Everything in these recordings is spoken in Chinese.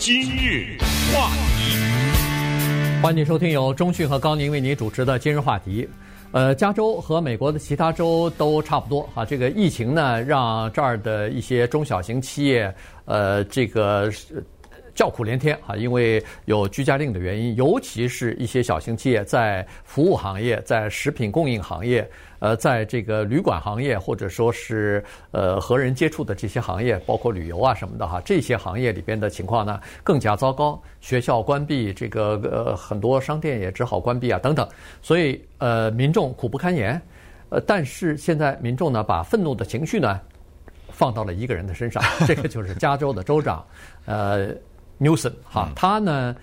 今日话题，欢迎收听由中讯和高宁为您主持的今日话题。呃，加州和美国的其他州都差不多啊。这个疫情呢，让这儿的一些中小型企业，呃，这个。叫苦连天啊！因为有居家令的原因，尤其是一些小型企业在服务行业、在食品供应行业、呃，在这个旅馆行业，或者说是呃和人接触的这些行业，包括旅游啊什么的哈，这些行业里边的情况呢更加糟糕。学校关闭，这个呃很多商店也只好关闭啊等等，所以呃民众苦不堪言。呃，但是现在民众呢把愤怒的情绪呢放到了一个人的身上，这个就是加州的州长，呃。Newsom 哈，他呢，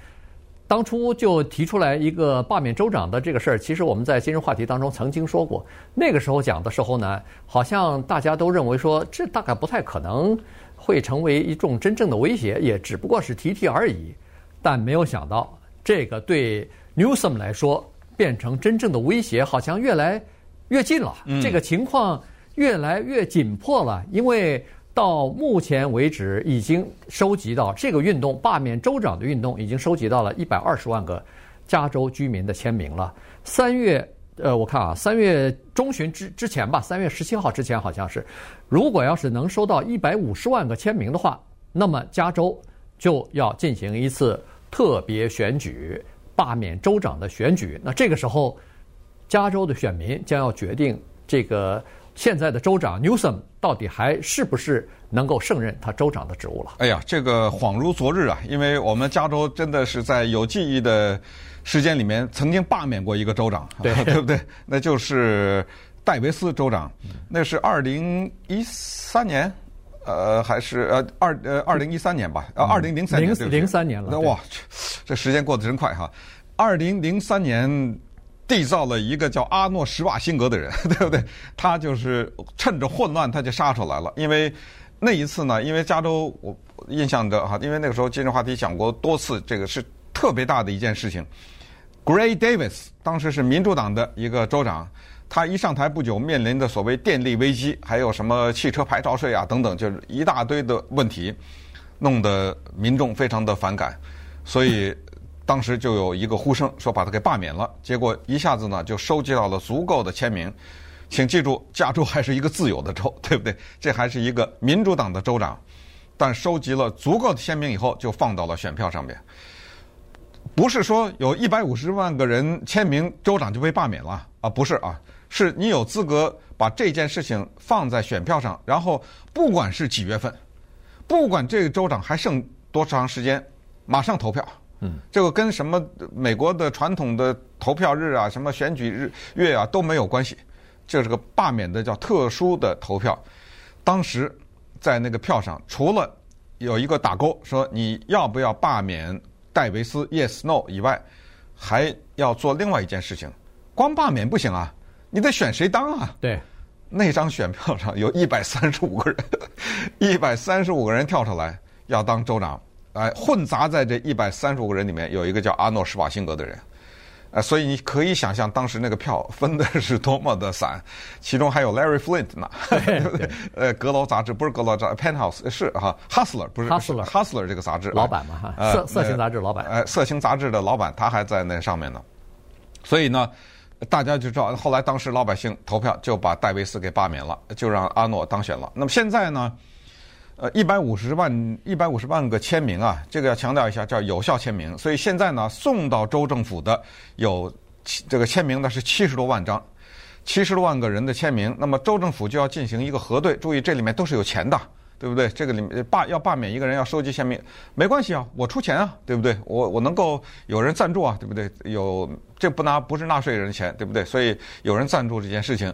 当初就提出来一个罢免州长的这个事儿。其实我们在今日话题当中曾经说过，那个时候讲的时候呢，好像大家都认为说这大概不太可能会成为一种真正的威胁，也只不过是提提而已。但没有想到，这个对 Newsom 来说变成真正的威胁，好像越来越近了。这个情况越来越紧迫了，因为。到目前为止，已经收集到这个运动罢免州长的运动，已经收集到了一百二十万个加州居民的签名了。三月，呃，我看啊，三月中旬之之前吧，三月十七号之前好像是，如果要是能收到一百五十万个签名的话，那么加州就要进行一次特别选举，罢免州长的选举。那这个时候，加州的选民将要决定这个。现在的州长 Newsom 到底还是不是能够胜任他州长的职务了？哎呀，这个恍如昨日啊！因为我们加州真的是在有记忆的时间里面曾经罢免过一个州长，对 对不对？那就是戴维斯州长，那是二零一三年，呃，还是呃二呃二零一三年吧？呃，二零零三年，零零三年了。那哇，这时间过得真快哈！二零零三年。缔造了一个叫阿诺·施瓦辛格的人，对不对？他就是趁着混乱，他就杀出来了。因为那一次呢，因为加州，我印象的哈，因为那个时候今日话题讲过多次，这个是特别大的一件事情。Gray Davis 当时是民主党的一个州长，他一上台不久，面临的所谓电力危机，还有什么汽车牌照税啊等等，就是一大堆的问题，弄得民众非常的反感，所以。当时就有一个呼声说把他给罢免了，结果一下子呢就收集到了足够的签名。请记住，加州还是一个自由的州，对不对？这还是一个民主党的州长，但收集了足够的签名以后，就放到了选票上面。不是说有一百五十万个人签名，州长就被罢免了啊？不是啊，是你有资格把这件事情放在选票上，然后不管是几月份，不管这个州长还剩多长时间，马上投票。嗯，这个跟什么美国的传统的投票日啊、什么选举日月啊都没有关系，这是个罢免的叫特殊的投票。当时在那个票上，除了有一个打勾说你要不要罢免戴维斯 （Yes, No） 以外，还要做另外一件事情，光罢免不行啊，你得选谁当啊？对，那张选票上有一百三十五个人，一百三十五个人跳出来要当州长。哎，混杂在这一百三十五个人里面，有一个叫阿诺·施瓦辛格的人，呃，所以你可以想象当时那个票分的 是多么的散，其中还有 Larry Flint 呢，对不 对？呃，阁楼杂志不是阁楼杂志，Penthouse 是哈，Hustler 不是 Hustler 这个杂志老板嘛哈，色色情杂志老板，呃，色情杂志的老板他还在那上面呢，所以呢，大家就知道，后来当时老百姓投票就把戴维斯给罢免了，就让阿诺当选了。那么现在呢？呃，一百五十万一百五十万个签名啊，这个要强调一下，叫有效签名。所以现在呢，送到州政府的有这个签名的是七十多万张，七十多万个人的签名。那么州政府就要进行一个核对，注意这里面都是有钱的，对不对？这个里面罢要罢免一个人要收集签名，没关系啊，我出钱啊，对不对？我我能够有人赞助啊，对不对？有这不拿不是纳税人的钱，对不对？所以有人赞助这件事情。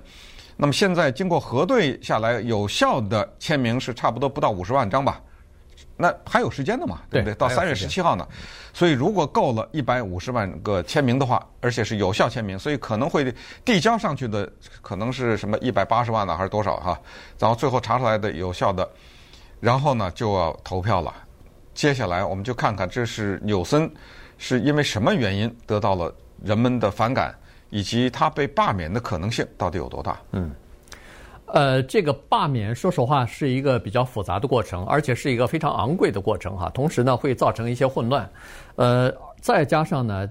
那么现在经过核对下来，有效的签名是差不多不到五十万张吧？那还有时间的嘛？对不对？到三月十七号呢。所以如果够了一百五十万个签名的话，而且是有效签名，所以可能会递交上去的可能是什么一百八十万呢，还是多少哈？然后最后查出来的有效的，然后呢就要投票了。接下来我们就看看这是纽森是因为什么原因得到了人们的反感。以及他被罢免的可能性到底有多大？嗯，呃，这个罢免，说实话是一个比较复杂的过程，而且是一个非常昂贵的过程哈。同时呢，会造成一些混乱。呃，再加上呢，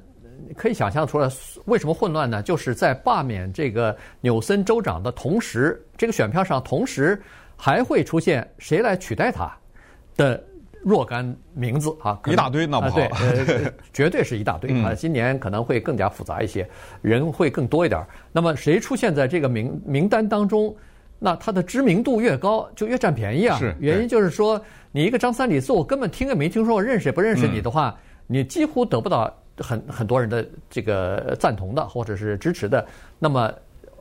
可以想象出来，为什么混乱呢？就是在罢免这个纽森州长的同时，这个选票上同时还会出现谁来取代他的若干名字啊，一大堆，那不好，对，呃，绝对是一大堆啊。今年可能会更加复杂一些，人会更多一点。那么谁出现在这个名名单当中？那他的知名度越高，就越占便宜啊！是，原因就是说，你一个张三李四，我根本听也没听说过，认识也不认识你的话，你几乎得不到很很多人的这个赞同的或者是支持的。那么。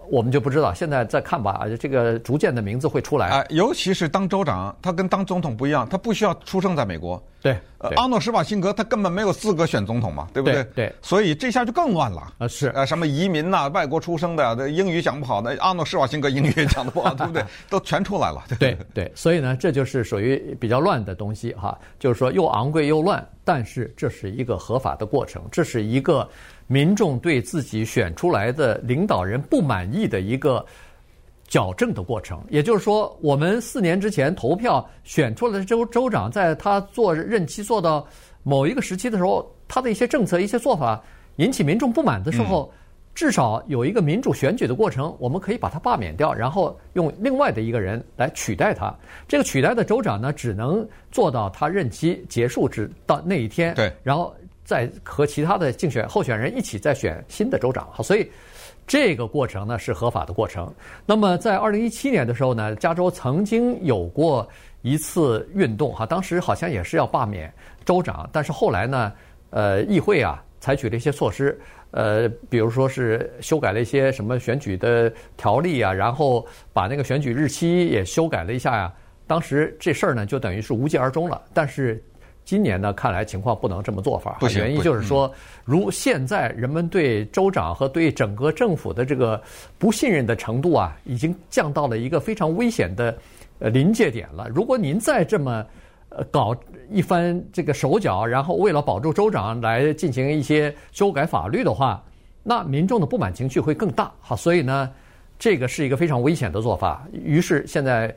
我们就不知道，现在再看吧。这个逐渐的名字会出来。啊，尤其是当州长，他跟当总统不一样，他不需要出生在美国。对，呃，阿诺施瓦辛格他根本没有资格选总统嘛，对不对？对。对，所以这下就更乱了。啊，是。啊，什么移民呐、啊，外国出生的、啊，英语讲不好的，阿诺施瓦辛格英语也讲的不好，对不对？都全出来了。对对。所以呢，这就是属于比较乱的东西哈，就是说又昂贵又乱，但是这是一个合法的过程，这是一个。民众对自己选出来的领导人不满意的一个矫正的过程，也就是说，我们四年之前投票选出来的州州长，在他做任期做到某一个时期的时候，他的一些政策、一些做法引起民众不满的时候，至少有一个民主选举的过程，我们可以把他罢免掉，然后用另外的一个人来取代他。这个取代的州长呢，只能做到他任期结束之到那一天。对，然后。再和其他的竞选候选人一起再选新的州长，好，所以这个过程呢是合法的过程。那么在二零一七年的时候呢，加州曾经有过一次运动，哈，当时好像也是要罢免州长，但是后来呢，呃，议会啊采取了一些措施，呃，比如说是修改了一些什么选举的条例啊，然后把那个选举日期也修改了一下呀，当时这事儿呢就等于是无疾而终了，但是。今年呢，看来情况不能这么做法。原因就是说，如现在人们对州长和对整个政府的这个不信任的程度啊，已经降到了一个非常危险的呃临界点了。如果您再这么呃搞一番这个手脚，然后为了保住州长来进行一些修改法律的话，那民众的不满情绪会更大。好，所以呢，这个是一个非常危险的做法。于是现在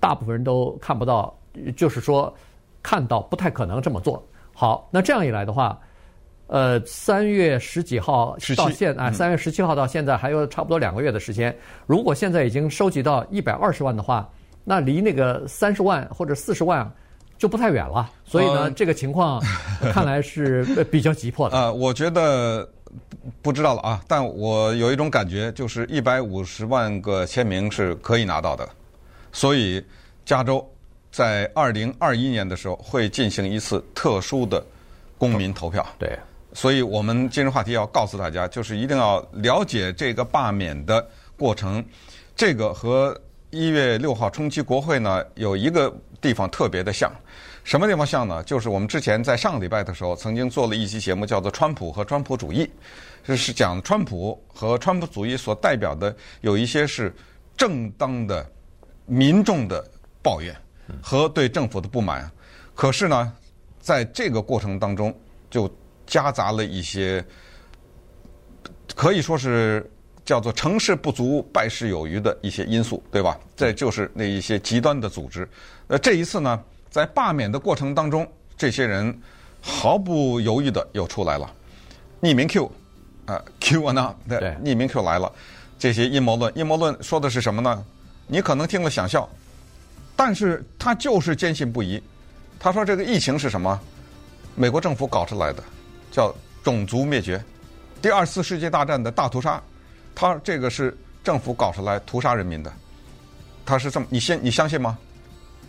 大部分人都看不到，就是说。看到不太可能这么做。好，那这样一来的话，呃，三月十几号到现啊，三月十七号到现在还有差不多两个月的时间。如果现在已经收集到一百二十万的话，那离那个三十万或者四十万就不太远了。所以呢，这个情况看来是比较急迫的。呃，我觉得不知道了啊，但我有一种感觉，就是一百五十万个签名是可以拿到的。所以加州。在二零二一年的时候，会进行一次特殊的公民投票。对，所以我们今日话题要告诉大家，就是一定要了解这个罢免的过程。这个和一月六号冲击国会呢，有一个地方特别的像。什么地方像呢？就是我们之前在上个礼拜的时候，曾经做了一期节目，叫做《川普和川普主义》，就是讲川普和川普主义所代表的有一些是正当的民众的抱怨。和对政府的不满，可是呢，在这个过程当中，就夹杂了一些可以说是叫做成事不足败事有余的一些因素，对吧？这就是那一些极端的组织。呃，这一次呢，在罢免的过程当中，这些人毫不犹豫的又出来了，匿名 Q，啊，QAnon，对，匿名 Q 来了，这些阴谋论，阴谋论说的是什么呢？你可能听了想笑。但是他就是坚信不疑，他说这个疫情是什么？美国政府搞出来的，叫种族灭绝，第二次世界大战的大屠杀，他这个是政府搞出来屠杀人民的，他是这么，你信你相信吗？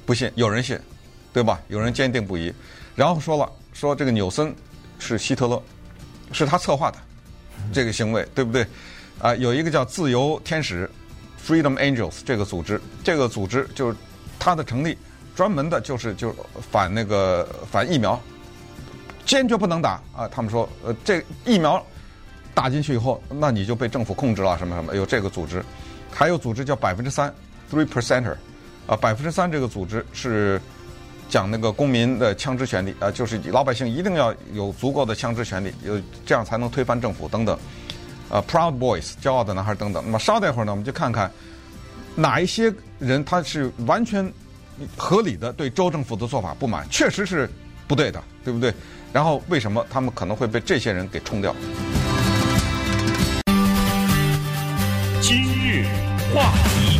不信，有人信，对吧？有人坚定不移，然后说了，说这个纽森是希特勒，是他策划的这个行为，对不对？啊，有一个叫自由天使 （Freedom Angels） 这个组织，这个组织就是。他的成立，专门的就是就反那个反疫苗，坚决不能打啊！他们说，呃，这疫苗打进去以后，那你就被政府控制了，什么什么？有这个组织，还有组织叫百分之三 （three percenter），啊，百分之三这个组织是讲那个公民的枪支权利啊，就是老百姓一定要有足够的枪支权利，有这样才能推翻政府等等。啊，Proud Boys，骄傲的男孩等等。那么稍待会儿呢，我们就看看。哪一些人他是完全合理的对州政府的做法不满，确实是不对的，对不对？然后为什么他们可能会被这些人给冲掉？今日话题，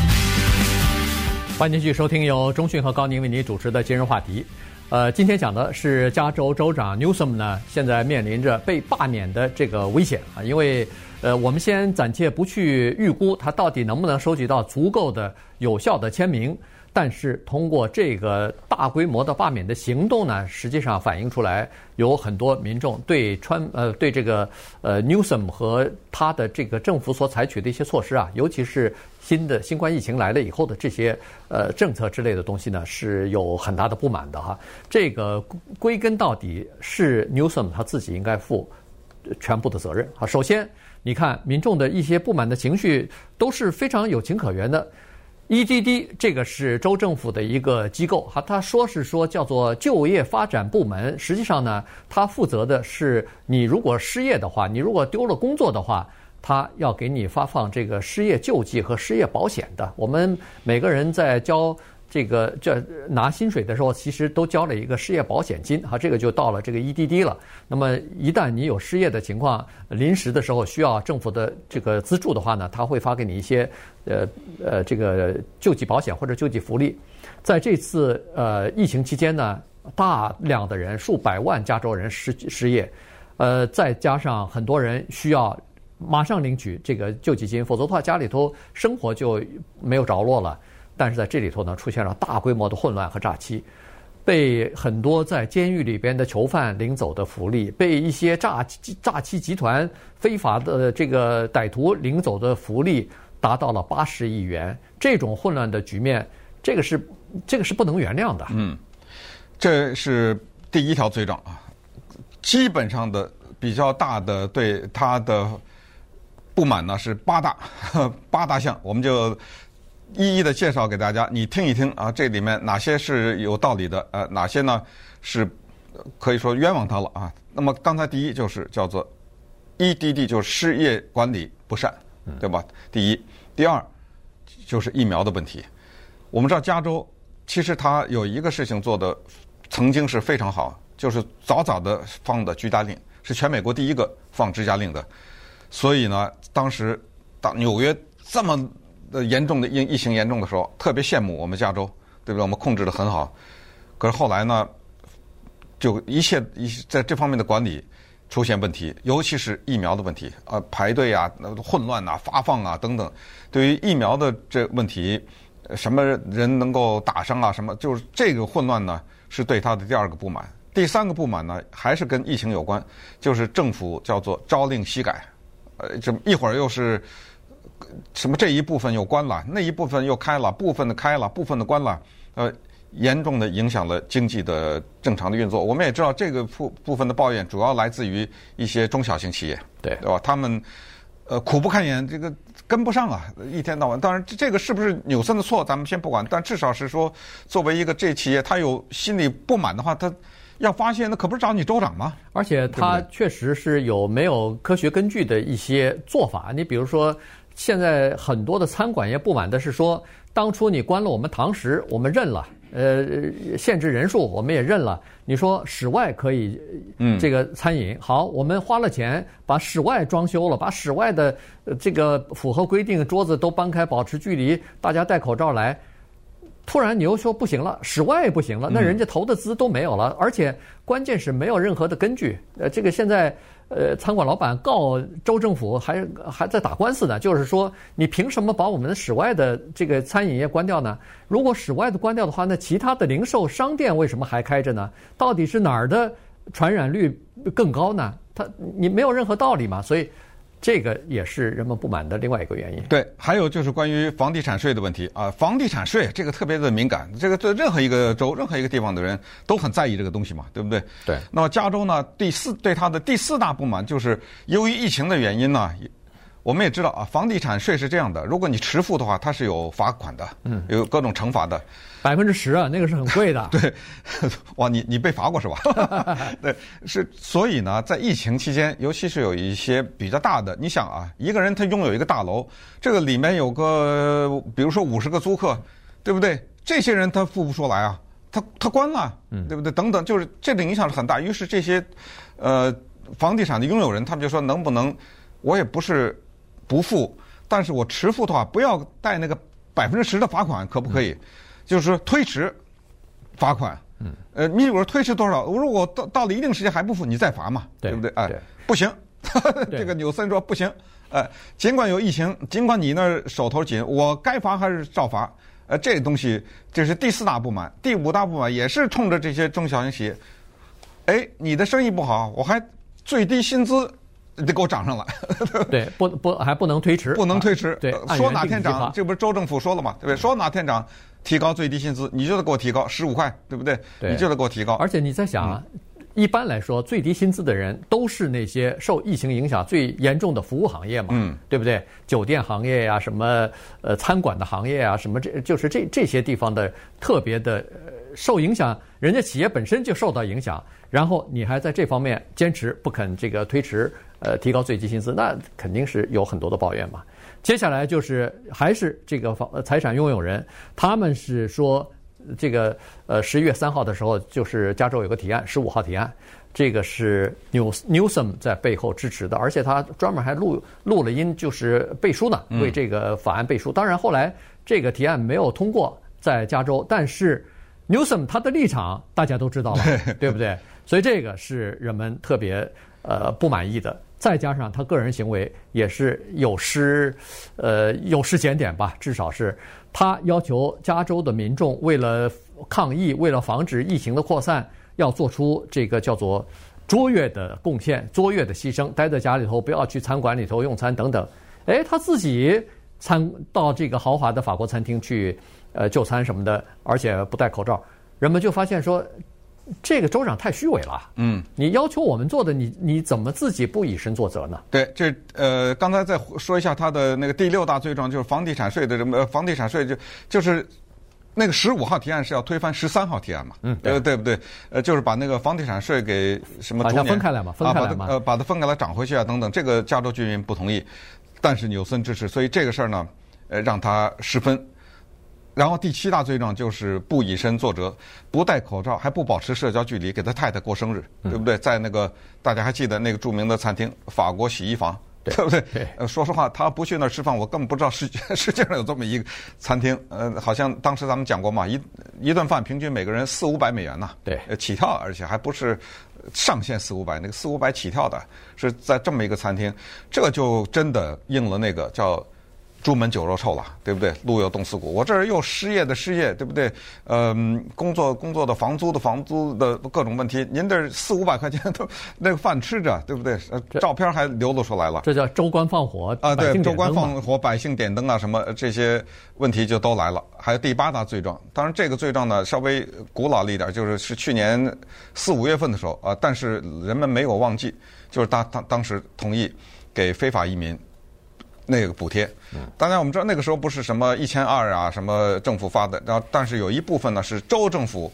欢迎继续收听由中讯和高宁为您主持的今日话题。呃，今天讲的是加州州长 Newsom 呢，现在面临着被罢免的这个危险啊，因为呃，我们先暂且不去预估他到底能不能收集到足够的有效的签名。但是通过这个大规模的罢免的行动呢，实际上反映出来有很多民众对川呃对这个呃 Newsom 和他的这个政府所采取的一些措施啊，尤其是新的新冠疫情来了以后的这些呃政策之类的东西呢，是有很大的不满的哈。这个归根到底是 Newsom 他自己应该负全部的责任啊。首先，你看民众的一些不满的情绪都是非常有情可原的。EDD 这个是州政府的一个机构，哈，他说是说叫做就业发展部门，实际上呢，他负责的是你如果失业的话，你如果丢了工作的话，他要给你发放这个失业救济和失业保险的。我们每个人在交。这个这拿薪水的时候，其实都交了一个失业保险金，哈，这个就到了这个 EDD 了。那么一旦你有失业的情况，临时的时候需要政府的这个资助的话呢，他会发给你一些呃呃这个救济保险或者救济福利。在这次呃疫情期间呢，大量的人数百万加州人失失业，呃，再加上很多人需要马上领取这个救济金，否则的话家里头生活就没有着落了。但是在这里头呢，出现了大规模的混乱和诈欺，被很多在监狱里边的囚犯领走的福利，被一些诈诈欺集团非法的这个歹徒领走的福利达到了八十亿元。这种混乱的局面，这个是这个是不能原谅的。嗯，这是第一条罪状啊。基本上的比较大的对他的不满呢是八大 八大项，我们就。一一的介绍给大家，你听一听啊，这里面哪些是有道理的？呃，哪些呢是可以说冤枉他了啊？那么刚才第一就是叫做 EDD，就是失业管理不善，对吧？第一，第二就是疫苗的问题。我们知道加州其实它有一个事情做的曾经是非常好，就是早早的放的居家令，是全美国第一个放居家令的。所以呢，当时到纽约这么。的严重的疫疫情严重的时候，特别羡慕我们加州，对不对？我们控制得很好。可是后来呢，就一切一在这方面的管理出现问题，尤其是疫苗的问题啊，排队啊、混乱啊、发放啊等等。对于疫苗的这问题，什么人能够打上啊？什么就是这个混乱呢？是对他的第二个不满。第三个不满呢，还是跟疫情有关，就是政府叫做朝令夕改，呃，这一会儿又是。什么这一部分又关了，那一部分又开了，部分的开了，部分的关了，呃，严重的影响了经济的正常的运作。我们也知道，这个部部分的抱怨主要来自于一些中小型企业，对对吧？他们呃苦不堪言，这个跟不上啊，一天到晚。当然，这个是不是纽森的错，咱们先不管。但至少是说，作为一个这企业，他有心里不满的话，他要发现，那可不是找你州长吗？而且他确实是有没有科学根据的一些做法。你比如说。现在很多的餐馆也不满的是说，当初你关了我们堂食，我们认了，呃，限制人数我们也认了。你说室外可以，嗯，这个餐饮好，我们花了钱把室外装修了，把室外的这个符合规定的桌子都搬开，保持距离，大家戴口罩来。突然你又说不行了，室外不行了，那人家投的资都没有了，而且关键是没有任何的根据。呃，这个现在。呃，餐馆老板告州政府还还在打官司呢，就是说你凭什么把我们的室外的这个餐饮业关掉呢？如果室外的关掉的话，那其他的零售商店为什么还开着呢？到底是哪儿的传染率更高呢？他你没有任何道理嘛，所以。这个也是人们不满的另外一个原因。对，还有就是关于房地产税的问题啊，房地产税这个特别的敏感，这个对任何一个州、任何一个地方的人都很在意这个东西嘛，对不对？对。那么加州呢，第四对它的第四大不满就是由于疫情的原因呢，我们也知道啊，房地产税是这样的，如果你迟付的话，它是有罚款的，嗯，有各种惩罚的，百分之十啊，那个是很贵的。对，哇，你你被罚过是吧？对，是，所以呢，在疫情期间，尤其是有一些比较大的，你想啊，一个人他拥有一个大楼，这个里面有个，比如说五十个租客，对不对？这些人他付不出来啊，他他关了，对不对？等等，就是这个影响是很大。于是这些，呃，房地产的拥有人，他们就说，能不能，我也不是。不付，但是我迟付的话，不要带那个百分之十的罚款，可不可以？嗯、就是说推迟罚款。嗯。呃，你比如说推迟多少？我如果到到了一定时间还不付，你再罚嘛，对，对不对？哎，不行。这个纽森说不行。呃，尽管有疫情，尽管你那手头紧，我该罚还是照罚。呃，这个东西这是第四大不满，第五大不满也是冲着这些中小型企业。哎，你的生意不好，我还最低薪资。你得给我涨上来，对，不不还不能推迟，不能推迟。对，说哪天涨，这不是州政府说了嘛，对不对？说哪天涨，提高最低薪资，你就得给我提高十五块，对不对？对，你就得给我提高。而且你在想啊，一般来说，最低薪资的人都是那些受疫情影响最严重的服务行业嘛，嗯，对不对？酒店行业呀，什么呃餐馆的行业啊，什么这就是这这些地方的特别的受影响，人家企业本身就受到影响，然后你还在这方面坚持不肯这个推迟。呃，提高最低薪资，那肯定是有很多的抱怨嘛。接下来就是还是这个房财产拥有人，他们是说这个呃十一月三号的时候，就是加州有个提案，十五号提案，这个是 News Newsom 在背后支持的，而且他专门还录录了音，就是背书呢，为这个法案背书。当然后来这个提案没有通过在加州，但是 Newsom 他的立场大家都知道了，对不对？所以这个是人们特别呃不满意的。再加上他个人行为也是有失，呃，有失检点吧。至少是他要求加州的民众为了抗疫，为了防止疫情的扩散，要做出这个叫做卓越的贡献、卓越的牺牲，待在家里头，不要去餐馆里头用餐等等。哎，他自己餐到这个豪华的法国餐厅去，呃，就餐什么的，而且不戴口罩，人们就发现说。这个州长太虚伪了。嗯，你要求我们做的，你你怎么自己不以身作则呢？对，这呃，刚才再说一下他的那个第六大罪状，就是房地产税的什么？房地产税就就是那个十五号提案是要推翻十三号提案嘛？嗯，对，对不对？呃，就是把那个房地产税给什么？把它分开来嘛，分开来嘛，呃，把它分开来涨回去啊，等等。这个加州居民不同意，但是纽森支持，所以这个事儿呢，呃，让他失分。然后第七大罪状就是不以身作则，不戴口罩，还不保持社交距离，给他太太过生日，对不对？在那个大家还记得那个著名的餐厅——法国洗衣房，对不对？呃，说实话，他不去那儿吃饭，我根本不知道世界 世界上有这么一个餐厅。呃，好像当时咱们讲过嘛，一一顿饭平均每个人四五百美元呢，对，起跳，而且还不是上限四五百，那个四五百起跳的，是在这么一个餐厅，这就真的应了那个叫。朱门酒肉臭了，对不对？路有冻死骨。我这儿又失业的失业，对不对？嗯，工作工作的房租的房租的各种问题。您这四五百块钱都那个饭吃着，对不对？照片还流露出来了。这叫州官放火啊！对，州官放火，百姓点灯啊，什么这些问题就都来了。还有第八大罪状，当然这个罪状呢稍微古老了一点，就是是去年四五月份的时候啊，但是人们没有忘记，就是当当当时同意给非法移民。那个补贴，当然我们知道那个时候不是什么一千二啊，什么政府发的，然后但是有一部分呢是州政府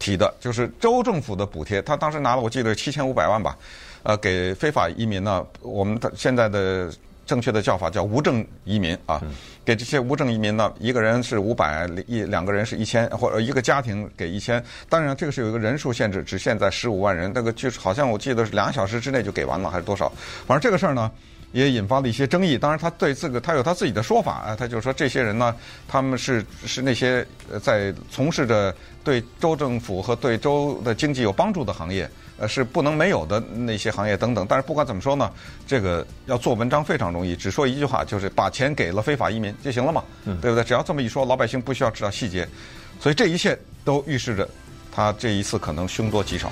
提的，就是州政府的补贴，他当时拿了我记得七千五百万吧，呃，给非法移民呢，我们的现在的正确的叫法叫无证移民啊，给这些无证移民呢，一个人是五百，一两个人是一千，或者一个家庭给一千，当然这个是有一个人数限制，只限在十五万人，那个就是好像我记得是两小时之内就给完了还是多少，反正这个事儿呢。也引发了一些争议。当然，他对这个他有他自己的说法啊。他就说，这些人呢，他们是是那些在从事着对州政府和对州的经济有帮助的行业，呃，是不能没有的那些行业等等。但是不管怎么说呢，这个要做文章非常容易，只说一句话就是把钱给了非法移民就行了嘛，对不对？只要这么一说，老百姓不需要知道细节。所以这一切都预示着他这一次可能凶多吉少。